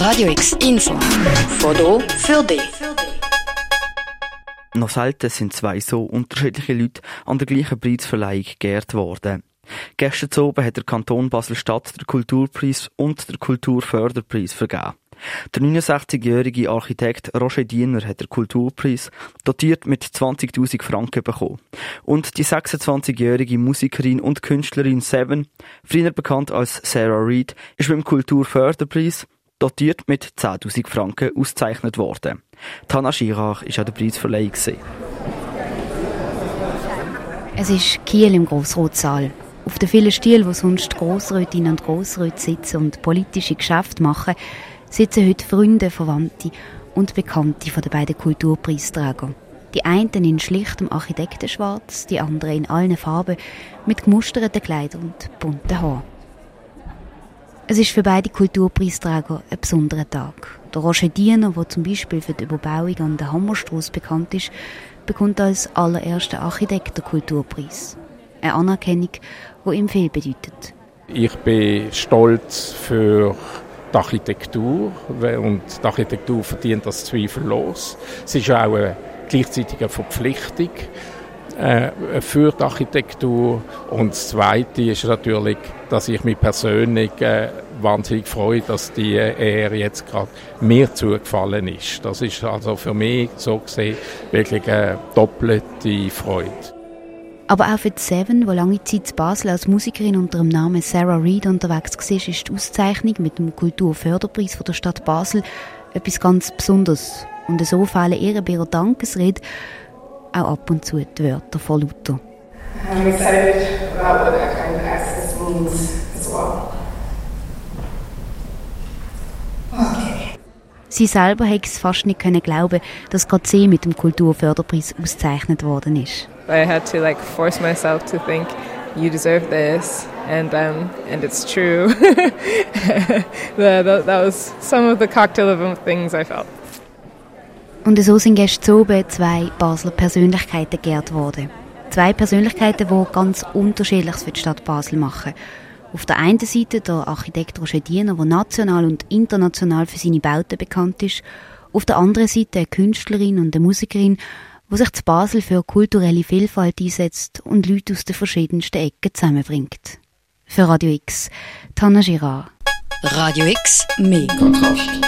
Radio X Info. Foto für dich. Noch selten sind zwei so unterschiedliche Leute an der gleichen Preisverleihung geehrt worden. Gestern oben hat der Kanton Basel-Stadt den Kulturpreis und den Kulturförderpreis vergeben. Der 69-jährige Architekt Roger Diener hat den Kulturpreis dotiert mit 20.000 Franken bekommen. Und die 26-jährige Musikerin und Künstlerin Seven, früher bekannt als Sarah Reed, ist beim Kulturförderpreis dotiert mit 10.000 Franken ausgezeichnet worden. Tana Schirach war an der Preisverleihung. Es ist Kiel im Grossrotsaal. Auf den vielen Stielen, wo sonst Grossrätinnen und Grossräte sitzen und politische Geschäfte machen, sitzen heute Freunde, Verwandte und Bekannte von den beiden Kulturpreisträgern. Die einen in schlichtem Architektenschwarz, die anderen in allen Farben, mit gemusterten Kleidern und bunten Haaren. Es ist für beide Kulturpreisträger ein besonderer Tag. Der Roger Diener, der zum Beispiel für die Überbauung an der Hammerstrasse bekannt ist, bekommt als allererster Architekt den Kulturpreis. Eine Anerkennung, die ihm viel bedeutet. Ich bin stolz für die Architektur und die Architektur verdient das zweifellos. Es ist auch eine gleichzeitige Verpflichtung äh, für die Architektur und das Zweite ist natürlich, dass ich mich persönlich äh, wahnsinnig freue, dass die Ehre jetzt gerade mir zugefallen ist. Das ist also für mich so gesehen wirklich eine doppelte Freude. Aber auch für die Seven, die lange Zeit in Basel als Musikerin unter dem Namen Sarah Reed unterwegs war, ist die Auszeichnung mit dem Kulturförderpreis von der Stadt Basel etwas ganz Besonderes. Und so fehlen ihr bei ihrer Dankesrede auch ab und zu die Wörter von Luther. I'm excited about what that kind of access means as well. Okay. Sie selber hätte es fast nicht können glauben, dass gerade sie mit dem Kulturförderpreis ausgezeichnet worden ist. I had to like force myself to think you deserve this and um, and it's true. that, that, that was some of the cocktail of things I felt. Und so sind gestern oben zwei Basler Persönlichkeiten geehrt worden. Zwei Persönlichkeiten, die ganz Unterschiedliches für die Stadt Basel machen. Auf der einen Seite der Architekt Roger Diener, der national und international für seine Bauten bekannt ist. Auf der anderen Seite eine Künstlerin und eine Musikerin, die sich zu Basel für kulturelle Vielfalt einsetzt und Leute aus den verschiedensten Ecken zusammenbringt. Für Radio X, Tanna Girard. Radio X, mehr Kontrast.